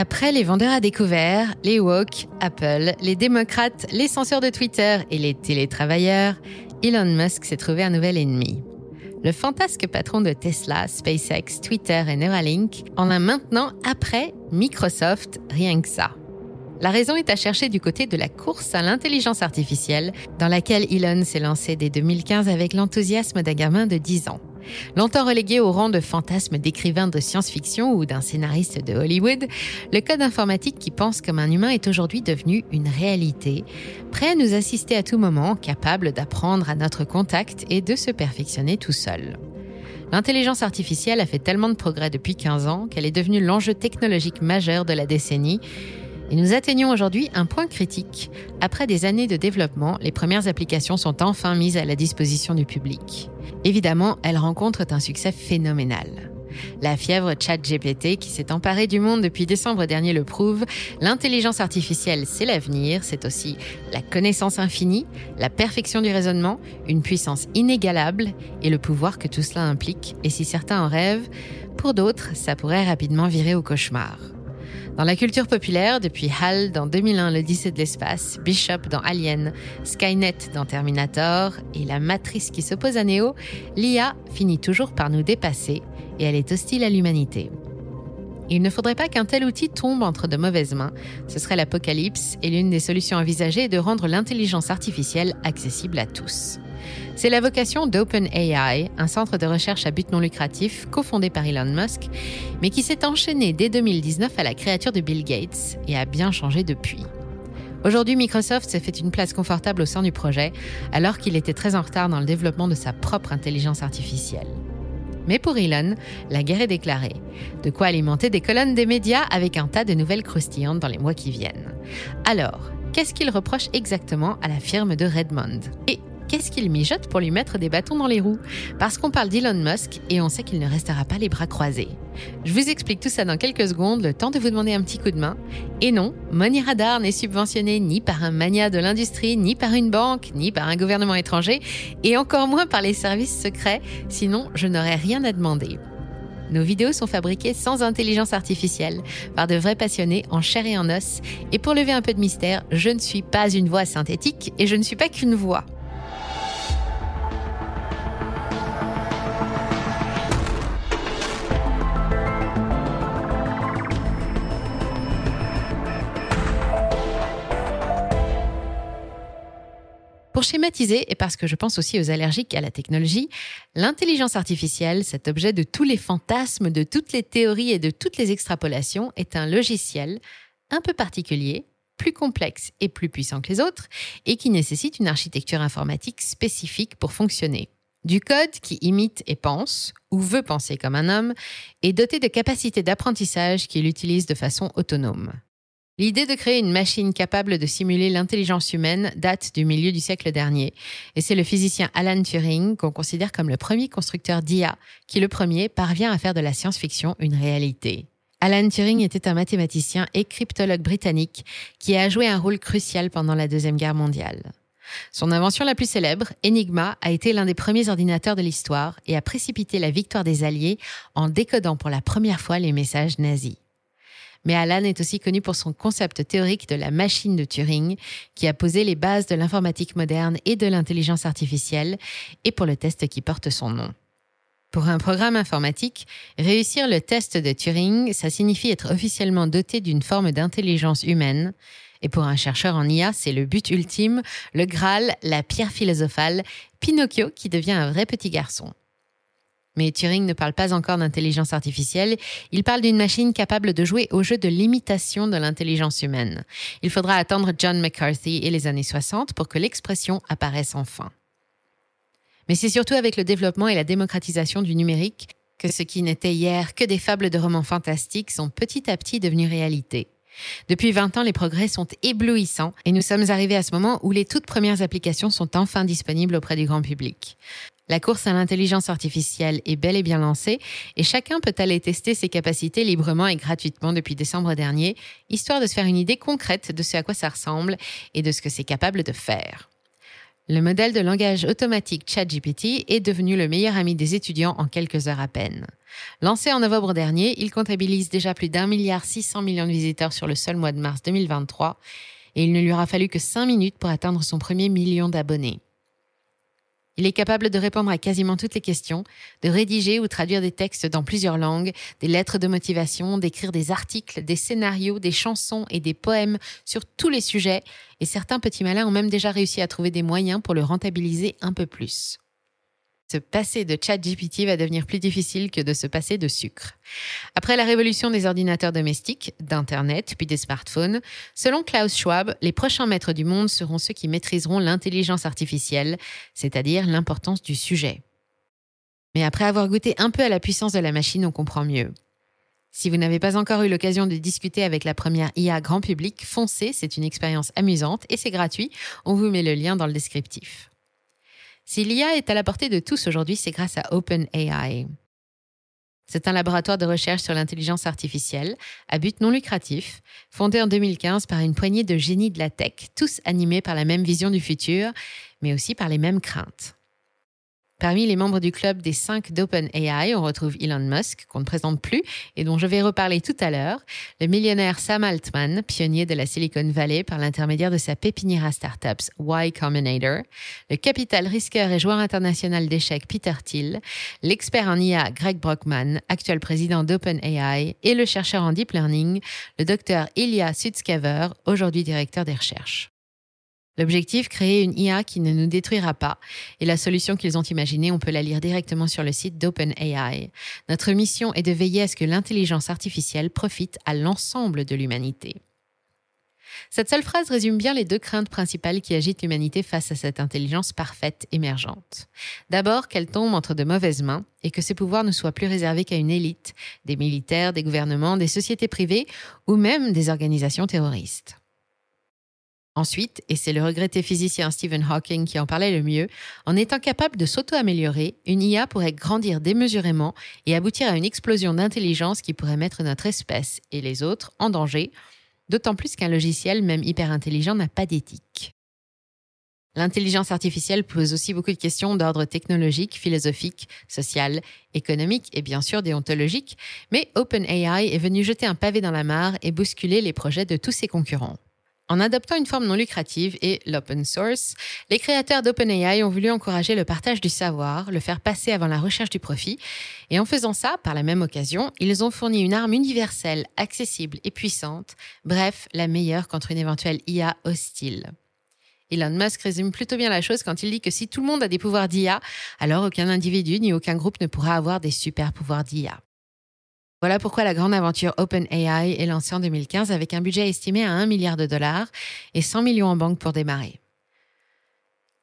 Après les vendeurs à découvert, les woke, Apple, les démocrates, les censeurs de Twitter et les télétravailleurs, Elon Musk s'est trouvé un nouvel ennemi. Le fantasque patron de Tesla, SpaceX, Twitter et Neuralink en a maintenant après Microsoft, rien que ça. La raison est à chercher du côté de la course à l'intelligence artificielle, dans laquelle Elon s'est lancé dès 2015 avec l'enthousiasme d'un gamin de 10 ans. Longtemps relégué au rang de fantasme d'écrivain de science-fiction ou d'un scénariste de Hollywood, le code informatique qui pense comme un humain est aujourd'hui devenu une réalité, prêt à nous assister à tout moment, capable d'apprendre à notre contact et de se perfectionner tout seul. L'intelligence artificielle a fait tellement de progrès depuis 15 ans qu'elle est devenue l'enjeu technologique majeur de la décennie et nous atteignons aujourd'hui un point critique. Après des années de développement, les premières applications sont enfin mises à la disposition du public. Évidemment, elles rencontrent un succès phénoménal. La fièvre ChatGPT qui s'est emparée du monde depuis décembre dernier le prouve. L'intelligence artificielle, c'est l'avenir, c'est aussi la connaissance infinie, la perfection du raisonnement, une puissance inégalable et le pouvoir que tout cela implique. Et si certains en rêvent, pour d'autres, ça pourrait rapidement virer au cauchemar. Dans la culture populaire, depuis HAL dans 2001, l'Odyssée de l'espace, Bishop dans Alien, Skynet dans Terminator et la matrice qui s'oppose à Neo, l'IA finit toujours par nous dépasser et elle est hostile à l'humanité. Il ne faudrait pas qu'un tel outil tombe entre de mauvaises mains. Ce serait l'apocalypse et l'une des solutions envisagées est de rendre l'intelligence artificielle accessible à tous. C'est la vocation d'OpenAI, un centre de recherche à but non lucratif cofondé par Elon Musk, mais qui s'est enchaîné dès 2019 à la créature de Bill Gates et a bien changé depuis. Aujourd'hui, Microsoft s'est fait une place confortable au sein du projet, alors qu'il était très en retard dans le développement de sa propre intelligence artificielle. Mais pour Elon, la guerre est déclarée. De quoi alimenter des colonnes des médias avec un tas de nouvelles croustillantes dans les mois qui viennent. Alors, qu'est-ce qu'il reproche exactement à la firme de Redmond? Qu'est-ce qu'il mijote pour lui mettre des bâtons dans les roues Parce qu'on parle d'Elon Musk et on sait qu'il ne restera pas les bras croisés. Je vous explique tout ça dans quelques secondes, le temps de vous demander un petit coup de main. Et non, Money Radar n'est subventionné ni par un mania de l'industrie, ni par une banque, ni par un gouvernement étranger, et encore moins par les services secrets, sinon je n'aurais rien à demander. Nos vidéos sont fabriquées sans intelligence artificielle, par de vrais passionnés en chair et en os. Et pour lever un peu de mystère, je ne suis pas une voix synthétique et je ne suis pas qu'une voix. Pour schématiser, et parce que je pense aussi aux allergiques à la technologie, l'intelligence artificielle, cet objet de tous les fantasmes, de toutes les théories et de toutes les extrapolations, est un logiciel un peu particulier, plus complexe et plus puissant que les autres, et qui nécessite une architecture informatique spécifique pour fonctionner. Du code qui imite et pense, ou veut penser comme un homme, est doté de capacités d'apprentissage qu'il utilise de façon autonome. L'idée de créer une machine capable de simuler l'intelligence humaine date du milieu du siècle dernier, et c'est le physicien Alan Turing qu'on considère comme le premier constructeur d'IA qui le premier parvient à faire de la science-fiction une réalité. Alan Turing était un mathématicien et cryptologue britannique qui a joué un rôle crucial pendant la Deuxième Guerre mondiale. Son invention la plus célèbre, Enigma, a été l'un des premiers ordinateurs de l'histoire et a précipité la victoire des Alliés en décodant pour la première fois les messages nazis. Mais Alan est aussi connu pour son concept théorique de la machine de Turing, qui a posé les bases de l'informatique moderne et de l'intelligence artificielle, et pour le test qui porte son nom. Pour un programme informatique, réussir le test de Turing, ça signifie être officiellement doté d'une forme d'intelligence humaine. Et pour un chercheur en IA, c'est le but ultime, le Graal, la pierre philosophale, Pinocchio qui devient un vrai petit garçon. Mais Turing ne parle pas encore d'intelligence artificielle, il parle d'une machine capable de jouer au jeu de l'imitation de l'intelligence humaine. Il faudra attendre John McCarthy et les années 60 pour que l'expression apparaisse enfin. Mais c'est surtout avec le développement et la démocratisation du numérique que ce qui n'était hier que des fables de romans fantastiques sont petit à petit devenus réalité. Depuis 20 ans, les progrès sont éblouissants et nous sommes arrivés à ce moment où les toutes premières applications sont enfin disponibles auprès du grand public. La course à l'intelligence artificielle est bel et bien lancée et chacun peut aller tester ses capacités librement et gratuitement depuis décembre dernier, histoire de se faire une idée concrète de ce à quoi ça ressemble et de ce que c'est capable de faire. le modèle de langage automatique ChatGPT est devenu le meilleur ami des étudiants en quelques heures à peine. Lancé en novembre dernier, il comptabilise déjà plus d'un milliard 600 millions de visiteurs sur le seul mois de mars 2023 et il ne lui aura fallu que 5 minutes pour atteindre son premier million d'abonnés. Il est capable de répondre à quasiment toutes les questions, de rédiger ou traduire des textes dans plusieurs langues, des lettres de motivation, d'écrire des articles, des scénarios, des chansons et des poèmes sur tous les sujets, et certains petits malins ont même déjà réussi à trouver des moyens pour le rentabiliser un peu plus. Se passer de ChatGPT va devenir plus difficile que de se passer de sucre. Après la révolution des ordinateurs domestiques, d'Internet, puis des smartphones, selon Klaus Schwab, les prochains maîtres du monde seront ceux qui maîtriseront l'intelligence artificielle, c'est-à-dire l'importance du sujet. Mais après avoir goûté un peu à la puissance de la machine, on comprend mieux. Si vous n'avez pas encore eu l'occasion de discuter avec la première IA grand public, foncez, c'est une expérience amusante et c'est gratuit. On vous met le lien dans le descriptif. Si l'IA est à la portée de tous aujourd'hui, c'est grâce à OpenAI. C'est un laboratoire de recherche sur l'intelligence artificielle à but non lucratif, fondé en 2015 par une poignée de génies de la tech, tous animés par la même vision du futur, mais aussi par les mêmes craintes. Parmi les membres du club des 5 d'OpenAI, on retrouve Elon Musk, qu'on ne présente plus et dont je vais reparler tout à l'heure, le millionnaire Sam Altman, pionnier de la Silicon Valley par l'intermédiaire de sa pépinière à startups Y Combinator, le capital risqueur et joueur international d'échecs Peter Thiel, l'expert en IA Greg Brockman, actuel président d'OpenAI, et le chercheur en deep learning, le docteur Ilya Sutskever, aujourd'hui directeur des recherches. L'objectif, créer une IA qui ne nous détruira pas. Et la solution qu'ils ont imaginée, on peut la lire directement sur le site d'OpenAI. Notre mission est de veiller à ce que l'intelligence artificielle profite à l'ensemble de l'humanité. Cette seule phrase résume bien les deux craintes principales qui agitent l'humanité face à cette intelligence parfaite émergente. D'abord, qu'elle tombe entre de mauvaises mains et que ses pouvoirs ne soient plus réservés qu'à une élite, des militaires, des gouvernements, des sociétés privées ou même des organisations terroristes. Ensuite, et c'est le regretté physicien Stephen Hawking qui en parlait le mieux, en étant capable de s'auto-améliorer, une IA pourrait grandir démesurément et aboutir à une explosion d'intelligence qui pourrait mettre notre espèce et les autres en danger, d'autant plus qu'un logiciel, même hyper intelligent, n'a pas d'éthique. L'intelligence artificielle pose aussi beaucoup de questions d'ordre technologique, philosophique, social, économique et bien sûr déontologique, mais OpenAI est venu jeter un pavé dans la mare et bousculer les projets de tous ses concurrents. En adoptant une forme non lucrative et l'open source, les créateurs d'OpenAI ont voulu encourager le partage du savoir, le faire passer avant la recherche du profit, et en faisant ça, par la même occasion, ils ont fourni une arme universelle, accessible et puissante, bref, la meilleure contre une éventuelle IA hostile. Elon Musk résume plutôt bien la chose quand il dit que si tout le monde a des pouvoirs d'IA, alors aucun individu ni aucun groupe ne pourra avoir des super pouvoirs d'IA. Voilà pourquoi la grande aventure OpenAI est lancée en 2015 avec un budget estimé à 1 milliard de dollars et 100 millions en banque pour démarrer.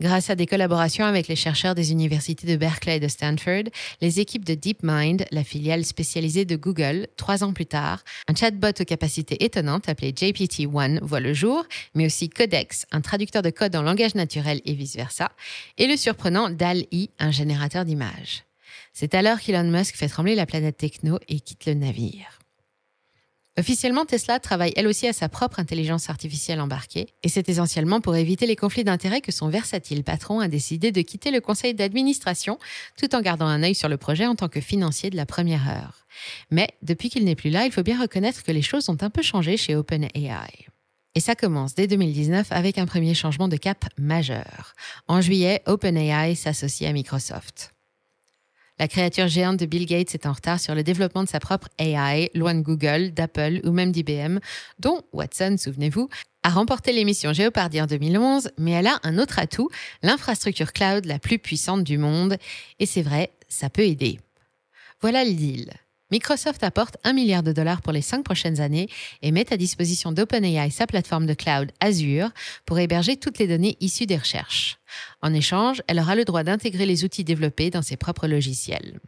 Grâce à des collaborations avec les chercheurs des universités de Berkeley et de Stanford, les équipes de DeepMind, la filiale spécialisée de Google, trois ans plus tard, un chatbot aux capacités étonnantes appelé GPT-1 voit le jour, mais aussi Codex, un traducteur de code en langage naturel et vice-versa, et le surprenant DAL-E, un générateur d'images. C'est alors qu'Elon Musk fait trembler la planète techno et quitte le navire. Officiellement, Tesla travaille elle aussi à sa propre intelligence artificielle embarquée, et c'est essentiellement pour éviter les conflits d'intérêts que son versatile patron a décidé de quitter le conseil d'administration tout en gardant un œil sur le projet en tant que financier de la première heure. Mais depuis qu'il n'est plus là, il faut bien reconnaître que les choses ont un peu changé chez OpenAI. Et ça commence dès 2019 avec un premier changement de cap majeur. En juillet, OpenAI s'associe à Microsoft. La créature géante de Bill Gates est en retard sur le développement de sa propre AI, loin de Google, d'Apple ou même d'IBM, dont Watson, souvenez-vous, a remporté l'émission Jeopardy en 2011, mais elle a un autre atout, l'infrastructure cloud la plus puissante du monde. Et c'est vrai, ça peut aider. Voilà le deal. Microsoft apporte 1 milliard de dollars pour les cinq prochaines années et met à disposition d'OpenAI sa plateforme de cloud Azure pour héberger toutes les données issues des recherches. En échange, elle aura le droit d'intégrer les outils développés dans ses propres logiciels.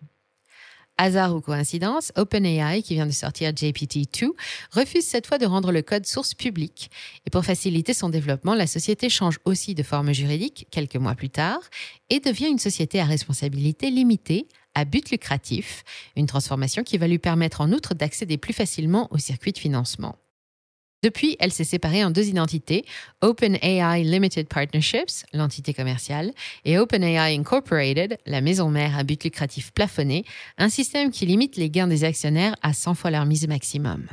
Hasard ou coïncidence, OpenAI, qui vient de sortir GPT-2, refuse cette fois de rendre le code source public. Et pour faciliter son développement, la société change aussi de forme juridique quelques mois plus tard et devient une société à responsabilité limitée à but lucratif, une transformation qui va lui permettre en outre d'accéder plus facilement aux circuits de financement. Depuis, elle s'est séparée en deux identités, OpenAI Limited Partnerships, l'entité commerciale, et OpenAI Incorporated, la maison mère à but lucratif plafonné, un système qui limite les gains des actionnaires à 100 fois leur mise maximum.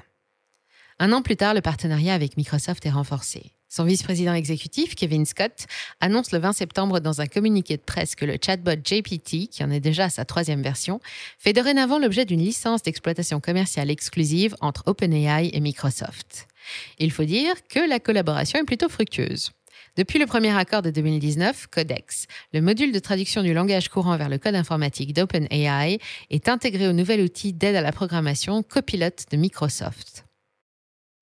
Un an plus tard, le partenariat avec Microsoft est renforcé. Son vice-président exécutif, Kevin Scott, annonce le 20 septembre dans un communiqué de presse que le chatbot JPT, qui en est déjà sa troisième version, fait dorénavant l'objet d'une licence d'exploitation commerciale exclusive entre OpenAI et Microsoft. Il faut dire que la collaboration est plutôt fructueuse. Depuis le premier accord de 2019, Codex, le module de traduction du langage courant vers le code informatique d'OpenAI, est intégré au nouvel outil d'aide à la programmation Copilot de Microsoft.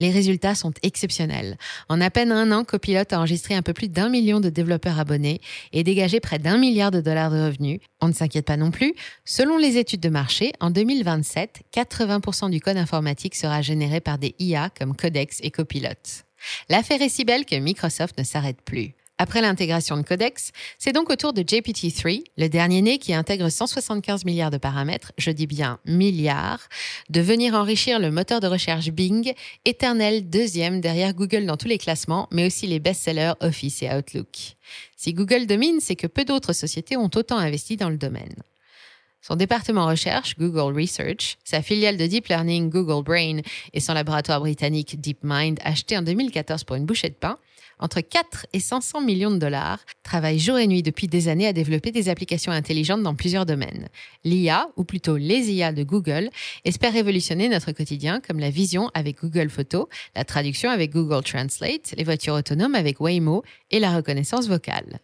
Les résultats sont exceptionnels. En à peine un an, Copilot a enregistré un peu plus d'un million de développeurs abonnés et dégagé près d'un milliard de dollars de revenus. On ne s'inquiète pas non plus. Selon les études de marché, en 2027, 80% du code informatique sera généré par des IA comme Codex et Copilot. L'affaire est si belle que Microsoft ne s'arrête plus. Après l'intégration de Codex, c'est donc au tour de GPT-3, le dernier né qui intègre 175 milliards de paramètres, je dis bien milliards, de venir enrichir le moteur de recherche Bing, éternel deuxième derrière Google dans tous les classements, mais aussi les best-sellers Office et Outlook. Si Google domine, c'est que peu d'autres sociétés ont autant investi dans le domaine. Son département recherche, Google Research, sa filiale de Deep Learning, Google Brain, et son laboratoire britannique DeepMind, acheté en 2014 pour une bouchée de pain, entre 4 et 500 millions de dollars, travaillent jour et nuit depuis des années à développer des applications intelligentes dans plusieurs domaines. L'IA, ou plutôt les IA de Google, espère révolutionner notre quotidien comme la vision avec Google Photos, la traduction avec Google Translate, les voitures autonomes avec Waymo et la reconnaissance vocale.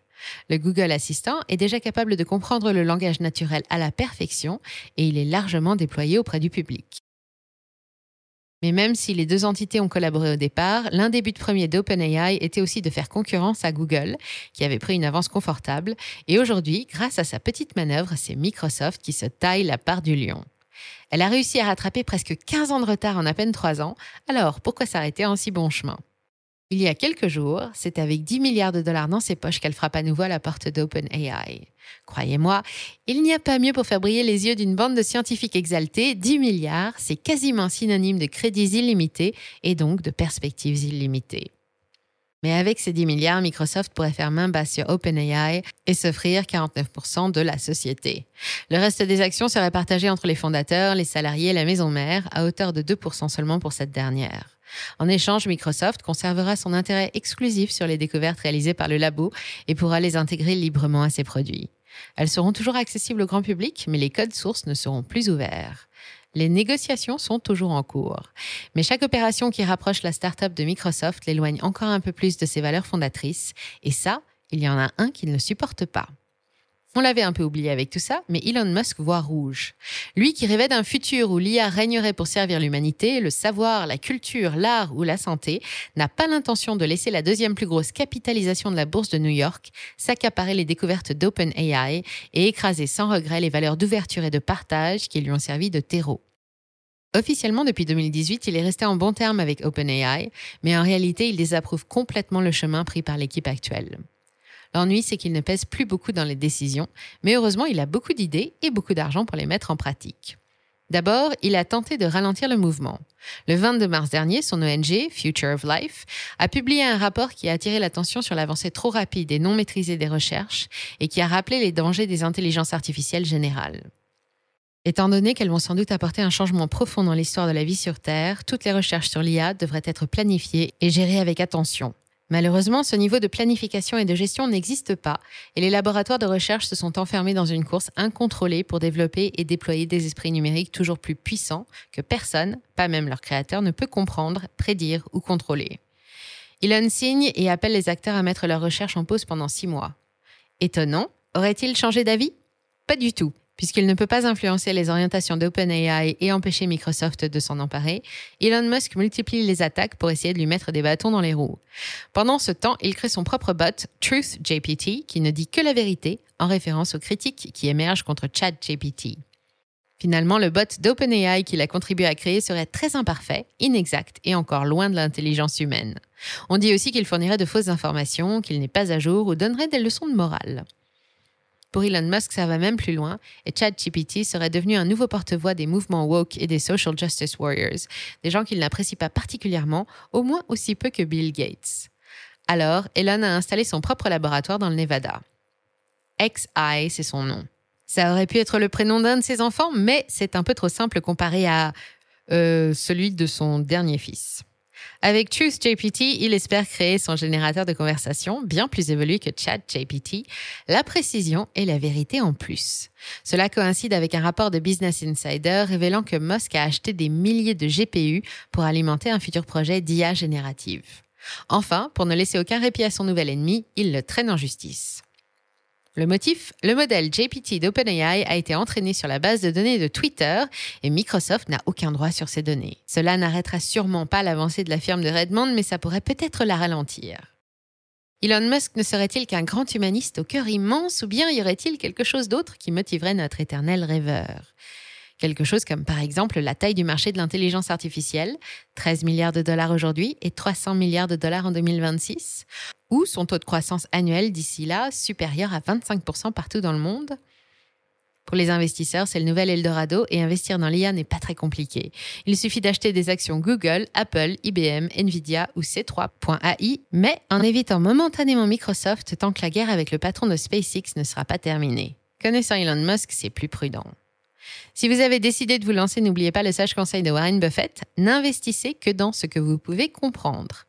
Le Google Assistant est déjà capable de comprendre le langage naturel à la perfection et il est largement déployé auprès du public. Mais même si les deux entités ont collaboré au départ, l'un des buts premiers d'OpenAI était aussi de faire concurrence à Google, qui avait pris une avance confortable. Et aujourd'hui, grâce à sa petite manœuvre, c'est Microsoft qui se taille la part du lion. Elle a réussi à rattraper presque 15 ans de retard en à peine 3 ans, alors pourquoi s'arrêter en si bon chemin? Il y a quelques jours, c'est avec 10 milliards de dollars dans ses poches qu'elle frappe à nouveau à la porte d'OpenAI. Croyez-moi, il n'y a pas mieux pour faire briller les yeux d'une bande de scientifiques exaltés. 10 milliards, c'est quasiment synonyme de crédits illimités et donc de perspectives illimitées. Mais avec ces 10 milliards, Microsoft pourrait faire main basse sur OpenAI et s'offrir 49% de la société. Le reste des actions serait partagé entre les fondateurs, les salariés et la maison mère, à hauteur de 2% seulement pour cette dernière. En échange, Microsoft conservera son intérêt exclusif sur les découvertes réalisées par le labo et pourra les intégrer librement à ses produits. Elles seront toujours accessibles au grand public, mais les codes sources ne seront plus ouverts. Les négociations sont toujours en cours. Mais chaque opération qui rapproche la start-up de Microsoft l'éloigne encore un peu plus de ses valeurs fondatrices. Et ça, il y en a un qui ne supporte pas. On l'avait un peu oublié avec tout ça, mais Elon Musk voit rouge. Lui qui rêvait d'un futur où l'IA régnerait pour servir l'humanité, le savoir, la culture, l'art ou la santé, n'a pas l'intention de laisser la deuxième plus grosse capitalisation de la bourse de New York s'accaparer les découvertes d'OpenAI et écraser sans regret les valeurs d'ouverture et de partage qui lui ont servi de terreau. Officiellement, depuis 2018, il est resté en bon terme avec OpenAI, mais en réalité, il désapprouve complètement le chemin pris par l'équipe actuelle. L'ennui, c'est qu'il ne pèse plus beaucoup dans les décisions, mais heureusement, il a beaucoup d'idées et beaucoup d'argent pour les mettre en pratique. D'abord, il a tenté de ralentir le mouvement. Le 22 mars dernier, son ONG, Future of Life, a publié un rapport qui a attiré l'attention sur l'avancée trop rapide et non maîtrisée des recherches et qui a rappelé les dangers des intelligences artificielles générales. Étant donné qu'elles vont sans doute apporter un changement profond dans l'histoire de la vie sur Terre, toutes les recherches sur l'IA devraient être planifiées et gérées avec attention. Malheureusement, ce niveau de planification et de gestion n'existe pas et les laboratoires de recherche se sont enfermés dans une course incontrôlée pour développer et déployer des esprits numériques toujours plus puissants que personne, pas même leur créateur, ne peut comprendre, prédire ou contrôler. Elon signe et appelle les acteurs à mettre leur recherche en pause pendant six mois. Étonnant, aurait-il changé d'avis? Pas du tout. Puisqu'il ne peut pas influencer les orientations d'OpenAI et empêcher Microsoft de s'en emparer, Elon Musk multiplie les attaques pour essayer de lui mettre des bâtons dans les roues. Pendant ce temps, il crée son propre bot, TruthJPT, qui ne dit que la vérité, en référence aux critiques qui émergent contre ChatGPT. Finalement, le bot d'OpenAI qu'il a contribué à créer serait très imparfait, inexact et encore loin de l'intelligence humaine. On dit aussi qu'il fournirait de fausses informations, qu'il n'est pas à jour ou donnerait des leçons de morale. Pour Elon Musk, ça va même plus loin et ChatGPT serait devenu un nouveau porte-voix des mouvements woke et des social justice warriors, des gens qu'il n'apprécie pas particulièrement, au moins aussi peu que Bill Gates. Alors, Elon a installé son propre laboratoire dans le Nevada. XI, c'est son nom. Ça aurait pu être le prénom d'un de ses enfants, mais c'est un peu trop simple comparé à euh, celui de son dernier fils. Avec TruthJPT, il espère créer son générateur de conversation bien plus évolué que ChatGPT, la précision et la vérité en plus. Cela coïncide avec un rapport de Business Insider révélant que Musk a acheté des milliers de GPU pour alimenter un futur projet d'IA générative. Enfin, pour ne laisser aucun répit à son nouvel ennemi, il le traîne en justice. Le motif Le modèle JPT d'OpenAI a été entraîné sur la base de données de Twitter et Microsoft n'a aucun droit sur ces données. Cela n'arrêtera sûrement pas l'avancée de la firme de Redmond, mais ça pourrait peut-être la ralentir. Elon Musk ne serait-il qu'un grand humaniste au cœur immense ou bien y aurait-il quelque chose d'autre qui motiverait notre éternel rêveur? Quelque chose comme par exemple la taille du marché de l'intelligence artificielle, 13 milliards de dollars aujourd'hui et 300 milliards de dollars en 2026, ou son taux de croissance annuel d'ici là supérieur à 25% partout dans le monde. Pour les investisseurs, c'est le nouvel Eldorado et investir dans l'IA n'est pas très compliqué. Il suffit d'acheter des actions Google, Apple, IBM, Nvidia ou C3.ai, mais en évitant momentanément Microsoft tant que la guerre avec le patron de SpaceX ne sera pas terminée. Connaissant Elon Musk, c'est plus prudent. Si vous avez décidé de vous lancer, n'oubliez pas le sage conseil de Warren Buffett, n'investissez que dans ce que vous pouvez comprendre.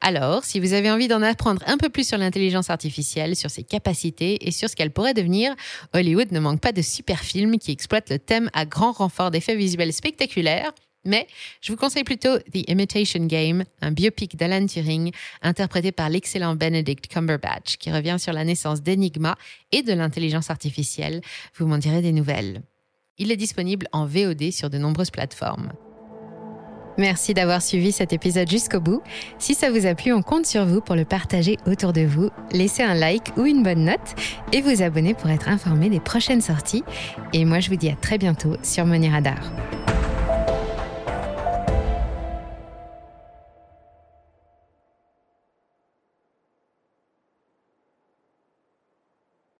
Alors, si vous avez envie d'en apprendre un peu plus sur l'intelligence artificielle, sur ses capacités et sur ce qu'elle pourrait devenir, Hollywood ne manque pas de super films qui exploitent le thème à grand renfort d'effets visuels spectaculaires. Mais je vous conseille plutôt The Imitation Game, un biopic d'Alan Turing interprété par l'excellent Benedict Cumberbatch qui revient sur la naissance d'Enigma et de l'intelligence artificielle. Vous m'en direz des nouvelles. Il est disponible en VOD sur de nombreuses plateformes. Merci d'avoir suivi cet épisode jusqu'au bout. Si ça vous a plu, on compte sur vous pour le partager autour de vous. Laissez un like ou une bonne note et vous abonner pour être informé des prochaines sorties. Et moi, je vous dis à très bientôt sur Money Radar.